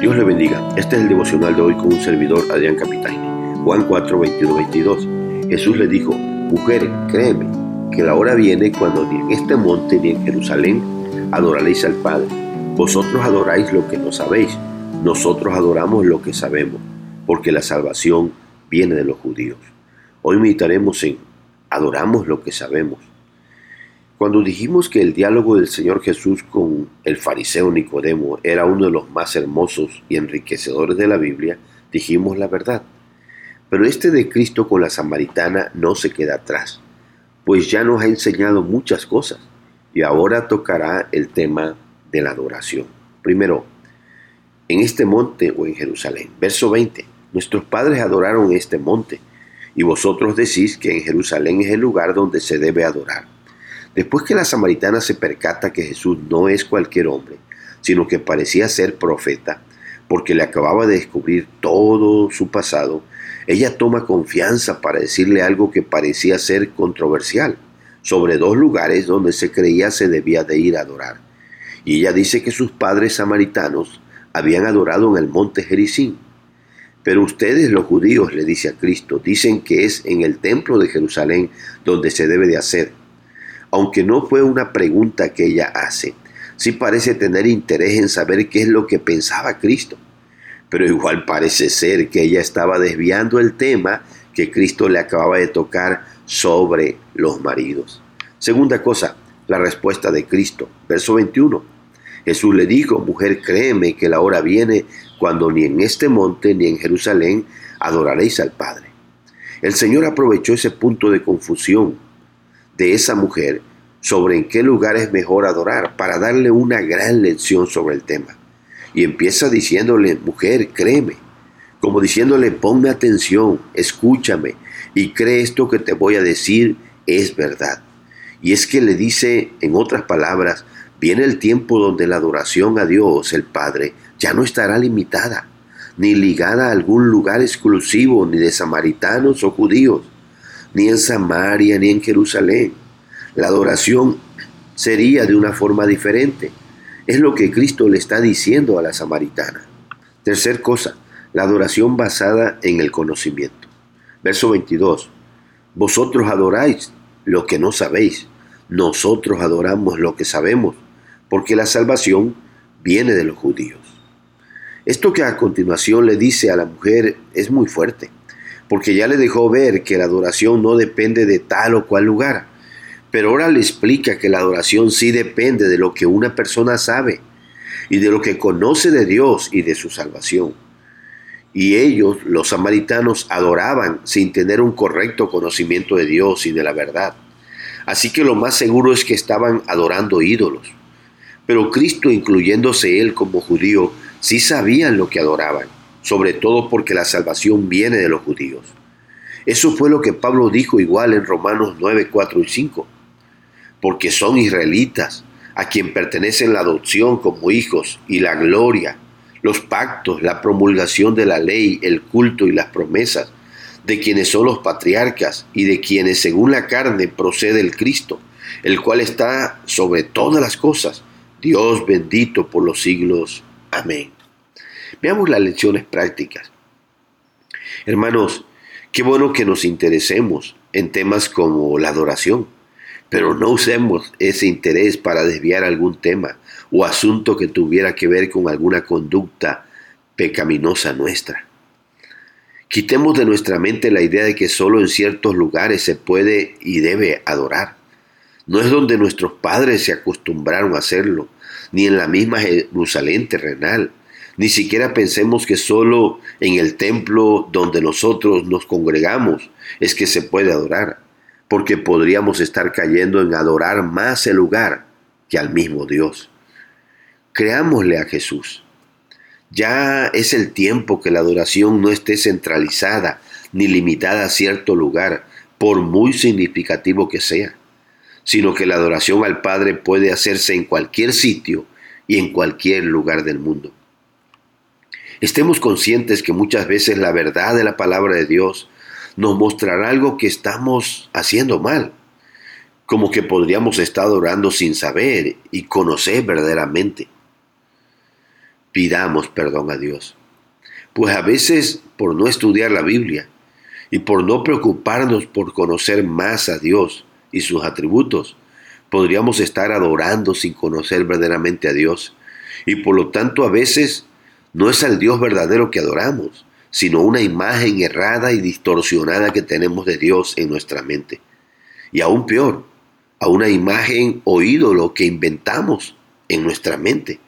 Dios le bendiga. Este es el devocional de hoy con un servidor, Adrián Capitaine. Juan 4, 21, 22. Jesús le dijo, Mujer, créeme, que la hora viene cuando ni en este monte ni en Jerusalén adoraréis al Padre. Vosotros adoráis lo que no sabéis, nosotros adoramos lo que sabemos, porque la salvación viene de los judíos. Hoy meditaremos en adoramos lo que sabemos. Cuando dijimos que el diálogo del Señor Jesús con el fariseo Nicodemo era uno de los más hermosos y enriquecedores de la Biblia, dijimos la verdad. Pero este de Cristo con la samaritana no se queda atrás, pues ya nos ha enseñado muchas cosas y ahora tocará el tema de la adoración. Primero, en este monte o en Jerusalén. Verso 20. Nuestros padres adoraron este monte y vosotros decís que en Jerusalén es el lugar donde se debe adorar. Después que la samaritana se percata que Jesús no es cualquier hombre, sino que parecía ser profeta, porque le acababa de descubrir todo su pasado, ella toma confianza para decirle algo que parecía ser controversial, sobre dos lugares donde se creía se debía de ir a adorar. Y ella dice que sus padres samaritanos habían adorado en el monte Jericín. Pero ustedes los judíos, le dice a Cristo, dicen que es en el templo de Jerusalén donde se debe de hacer aunque no fue una pregunta que ella hace, sí parece tener interés en saber qué es lo que pensaba Cristo. Pero igual parece ser que ella estaba desviando el tema que Cristo le acababa de tocar sobre los maridos. Segunda cosa, la respuesta de Cristo. Verso 21. Jesús le dijo, mujer, créeme que la hora viene cuando ni en este monte ni en Jerusalén adoraréis al Padre. El Señor aprovechó ese punto de confusión de esa mujer sobre en qué lugar es mejor adorar para darle una gran lección sobre el tema. Y empieza diciéndole, mujer, créeme, como diciéndole, ponme atención, escúchame y cree esto que te voy a decir es verdad. Y es que le dice, en otras palabras, viene el tiempo donde la adoración a Dios, el Padre, ya no estará limitada, ni ligada a algún lugar exclusivo, ni de samaritanos o judíos, ni en Samaria, ni en Jerusalén. La adoración sería de una forma diferente. Es lo que Cristo le está diciendo a la samaritana. Tercer cosa, la adoración basada en el conocimiento. Verso 22. Vosotros adoráis lo que no sabéis. Nosotros adoramos lo que sabemos, porque la salvación viene de los judíos. Esto que a continuación le dice a la mujer es muy fuerte porque ya le dejó ver que la adoración no depende de tal o cual lugar. Pero ahora le explica que la adoración sí depende de lo que una persona sabe y de lo que conoce de Dios y de su salvación. Y ellos, los samaritanos, adoraban sin tener un correcto conocimiento de Dios y de la verdad. Así que lo más seguro es que estaban adorando ídolos. Pero Cristo, incluyéndose él como judío, sí sabían lo que adoraban sobre todo porque la salvación viene de los judíos. Eso fue lo que Pablo dijo igual en Romanos 9, 4 y 5, porque son israelitas, a quien pertenecen la adopción como hijos y la gloria, los pactos, la promulgación de la ley, el culto y las promesas, de quienes son los patriarcas y de quienes según la carne procede el Cristo, el cual está sobre todas las cosas, Dios bendito por los siglos. Amén. Veamos las lecciones prácticas. Hermanos, qué bueno que nos interesemos en temas como la adoración, pero no usemos ese interés para desviar algún tema o asunto que tuviera que ver con alguna conducta pecaminosa nuestra. Quitemos de nuestra mente la idea de que solo en ciertos lugares se puede y debe adorar. No es donde nuestros padres se acostumbraron a hacerlo, ni en la misma Jerusalén terrenal, ni siquiera pensemos que solo en el templo donde nosotros nos congregamos es que se puede adorar, porque podríamos estar cayendo en adorar más el lugar que al mismo Dios. Creámosle a Jesús. Ya es el tiempo que la adoración no esté centralizada ni limitada a cierto lugar, por muy significativo que sea, sino que la adoración al Padre puede hacerse en cualquier sitio y en cualquier lugar del mundo. Estemos conscientes que muchas veces la verdad de la palabra de Dios nos mostrará algo que estamos haciendo mal, como que podríamos estar orando sin saber y conocer verdaderamente. pidamos perdón a Dios. Pues a veces por no estudiar la Biblia y por no preocuparnos por conocer más a Dios y sus atributos, podríamos estar adorando sin conocer verdaderamente a Dios. Y por lo tanto a veces no es al Dios verdadero que adoramos, sino una imagen errada y distorsionada que tenemos de Dios en nuestra mente. Y aún peor, a una imagen o ídolo que inventamos en nuestra mente.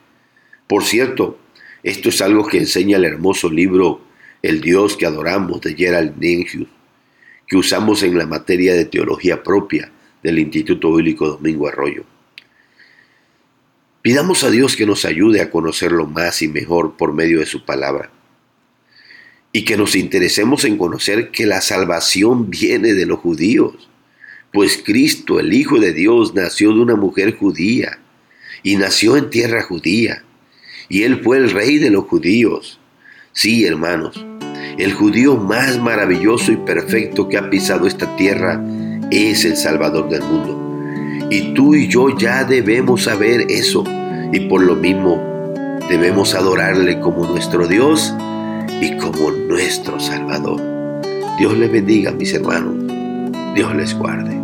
Por cierto, esto es algo que enseña el hermoso libro El Dios que adoramos de Gerald Nenhus, que usamos en la materia de teología propia del Instituto Bíblico Domingo Arroyo. Pidamos a Dios que nos ayude a conocerlo más y mejor por medio de su palabra. Y que nos interesemos en conocer que la salvación viene de los judíos, pues Cristo, el Hijo de Dios, nació de una mujer judía y nació en tierra judía. Y Él fue el rey de los judíos. Sí, hermanos, el judío más maravilloso y perfecto que ha pisado esta tierra es el Salvador del mundo. Y tú y yo ya debemos saber eso y por lo mismo debemos adorarle como nuestro Dios y como nuestro Salvador. Dios les bendiga, mis hermanos. Dios les guarde.